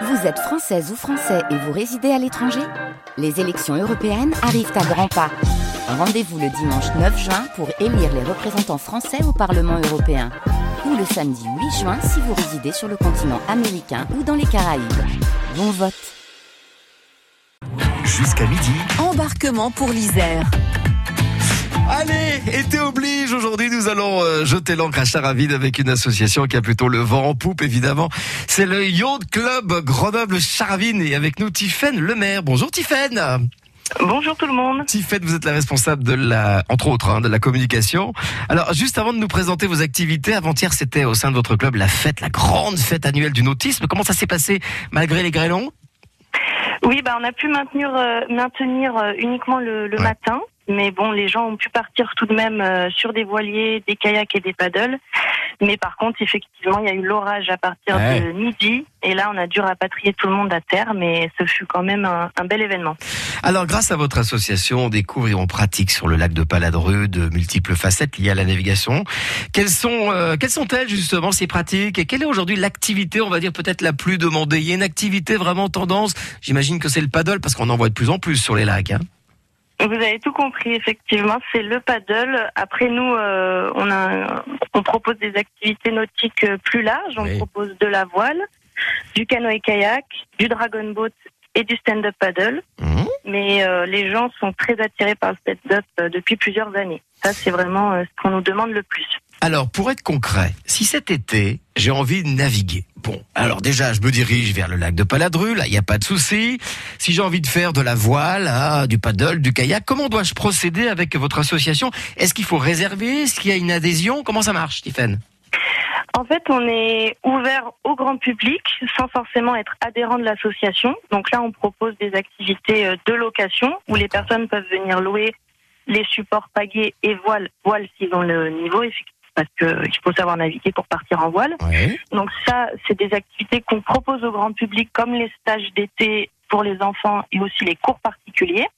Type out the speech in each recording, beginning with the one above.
Vous êtes française ou français et vous résidez à l'étranger Les élections européennes arrivent à grands pas. Rendez-vous le dimanche 9 juin pour élire les représentants français au Parlement européen. Ou le samedi 8 juin si vous résidez sur le continent américain ou dans les Caraïbes. Bon vote Jusqu'à midi. Embarquement pour l'Isère. Allez, été oblige. Aujourd'hui, nous allons euh, jeter l'encre à Charavide avec une association qui a plutôt le vent en poupe, évidemment. C'est le Yacht Club Grenoble Charavine et avec nous Tiffaine Lemaire. Bonjour Tiffaine. Bonjour tout le monde. Tiffaine, vous êtes la responsable de la, entre autres, hein, de la communication. Alors, juste avant de nous présenter vos activités, avant-hier, c'était au sein de votre club la fête, la grande fête annuelle du nautisme. Comment ça s'est passé malgré les grêlons? Oui, bah on a pu maintenir, euh, maintenir euh, uniquement le, le Ouais. matin. Mais bon, les gens ont pu partir tout de même euh, sur des voiliers, des kayaks et des paddles. Mais par contre, effectivement, il y a eu l'orage à partir Ouais. de midi. Et là, on a dû rapatrier tout le monde à terre. Mais ce fut quand même un, un bel événement. Alors, grâce à votre association, on découvre et on pratique sur le lac de Paladreux de multiples facettes liées à la navigation. Quelles sont, euh, quelles sont-elles justement ces pratiques? Et quelle est aujourd'hui l'activité, on va dire peut-être la plus demandée? Il y a une activité vraiment tendance. J'imagine que c'est le paddle parce qu'on en voit de plus en plus sur les lacs. Hein. Vous avez tout compris, effectivement, c'est le paddle. Après nous, euh, on a, on propose des activités nautiques euh, plus larges. On Oui. propose de la voile, du canoë-kayak, du dragon boat et du stand-up paddle. Mhm. Mais euh, les gens sont très attirés par le stand-up euh, depuis plusieurs années. Ça, c'est vraiment euh, ce qu'on nous demande le plus. Alors, pour être concret, si cet été, j'ai envie de naviguer, bon, alors déjà, je me dirige vers le lac de Paladru, là, il n'y a pas de souci. Si j'ai envie de faire de la voile, ah, du paddle, du kayak, comment dois-je procéder avec votre association? Est-ce qu'il faut réserver? Est-ce qu'il y a une adhésion? Comment ça marche, Stéphane? En fait, on est ouvert au grand public sans forcément être adhérent de l'association. Donc là, on propose des activités euh, de location où les personnes peuvent venir louer les supports pagaies et voiles, voiles s'ils ont le niveau, effectivement, parce qu'il faut savoir naviguer pour partir en voile. Donc ça, c'est des activités qu'on propose au grand public, comme les stages d'été pour les enfants et aussi les cours particuliers.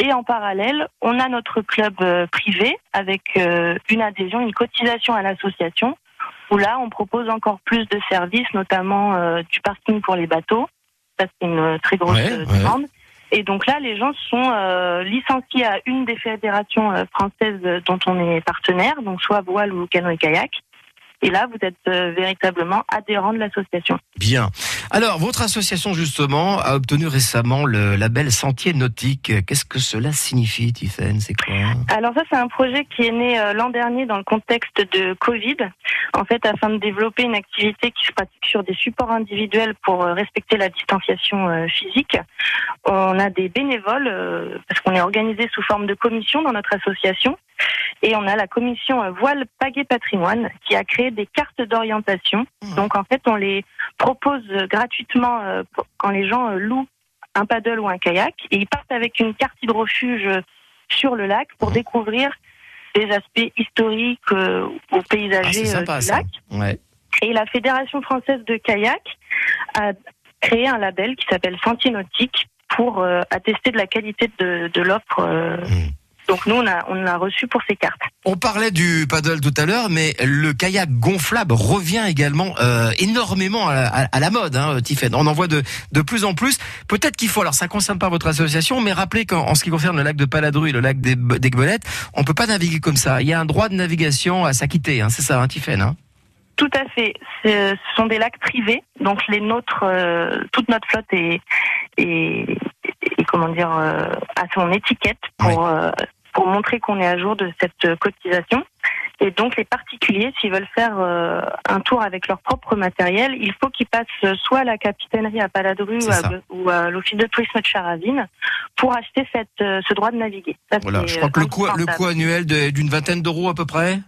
Et en parallèle, on a notre club euh, privé avec euh, une adhésion, une cotisation à l'association, où là, on propose encore plus de services, notamment euh, du parking pour les bateaux. Ça, c'est une très grosse Ouais, ouais. Et donc là, les gens sont euh, licenciés à une des fédérations euh, françaises euh, dont on est partenaire, donc soit voile ou canoë-kayak. Et là, vous êtes euh, véritablement adhérent de l'association. Bien. Alors, votre association, justement, a obtenu récemment le label Sentier Nautique. Qu'est-ce que cela signifie, Tiffaine C'est quoi? Alors ça, c'est un projet qui est né euh, l'an dernier dans le contexte de Covid, en fait, afin de développer une activité qui se pratique sur des supports individuels pour euh, respecter la distanciation euh, physique. On a des bénévoles, euh, parce qu'on est organisé sous forme de commission dans notre association, et on a la commission euh, Voile Pagaie Patrimoine qui a créé des cartes d'orientation. Donc en fait, on les propose euh, gratuitement euh, quand les gens louent un paddle ou un kayak, et ils partent avec une carte hydrofuge sur le lac pour découvrir des aspects historiques ou Ah, paysagers sympa, du lac. Ouais. Et la Fédération française de kayak a créé un label qui s'appelle Sentier Nautique pour euh, attester de la qualité de, de l'offre. euh. Mm. Donc nous, on a, on a reçu pour ces cartes. On parlait du paddle tout à l'heure, mais le kayak gonflable revient également euh, énormément à, à- à la mode, hein. On en voit de, de plus en plus. Peut-être qu'il faut, alors ça concerne pas votre association, mais rappelez qu'en en ce qui concerne le lac de Paladru et le lac des d'Aiguebelette, on peut pas naviguer comme ça. Il y a un droit de navigation à s'acquitter, hein, c'est ça, hein, hein? Tout à fait. Ce sont des lacs privés, donc les nôtres, euh, toute notre flotte est, est, est, comment dire, euh, à son étiquette pour euh, pour montrer qu'on est à jour de cette cotisation. Et donc les particuliers, s'ils veulent faire euh, un tour avec leur propre matériel, il faut qu'ils passent soit à la capitainerie à Paladru ou à, l'office de tourisme de Charavine pour acheter cette, euh, ce droit de naviguer. Ça, Voilà, je crois que euh, le coût, le coût annuel de- d'une vingtaine d'euros à peu près?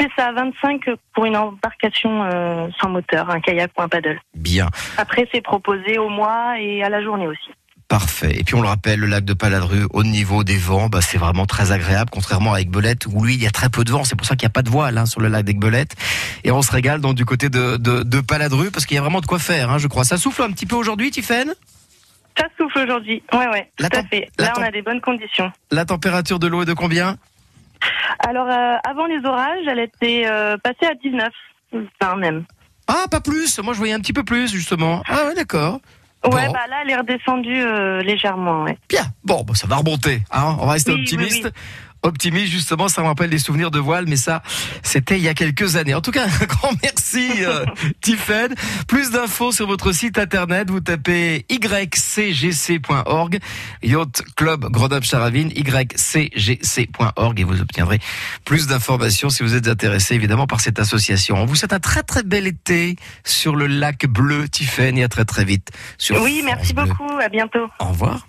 C'est ça, 25 pour une embarcation euh, sans moteur, un kayak ou un paddle. Bien. Après, c'est proposé au mois et à la journée aussi. Parfait. Et puis on le rappelle, le lac de Paladru, au niveau des vents, bah, c'est vraiment très agréable, contrairement à Aiguebelette, où lui, il y a très peu de vent. C'est pour ça qu'il n'y a pas de voile hein, sur le lac d'Aiguebelette. Et on se régale donc du côté de, de, de Paladru, parce qu'il y a vraiment de quoi faire, hein, je crois. Ça souffle un petit peu aujourd'hui, Tiffaine Ça souffle aujourd'hui. Ouais, ouais, La tout à fait. Là, on a des bonnes conditions. La température de l'eau est de combien? Alors, euh, avant les orages, elle était euh, passée à 19, 20 même. Ah, pas plus. Moi, je voyais un petit peu plus, justement. Ah, ouais, d'accord. Ouais, Bon. bah là, elle est redescendue euh, légèrement, ouais. Bien. Bon, bah, ça va remonter. Hein on va rester Oui, optimiste. oui, Optimiste, justement, ça me rappelle des souvenirs de voile, mais ça, c'était il y a quelques années. En tout cas, un grand merci, euh, Tiffen. Plus d'infos sur votre site internet, vous tapez ycgc.org, Yacht Club Grenoble Charavine, ycgc.org, et vous obtiendrez plus d'informations si vous êtes intéressé, évidemment, par cette association. On vous souhaite un très très bel été sur le lac bleu, Tiffen, et à très très vite sur Oui, merci Bleu. beaucoup, à bientôt. Au revoir.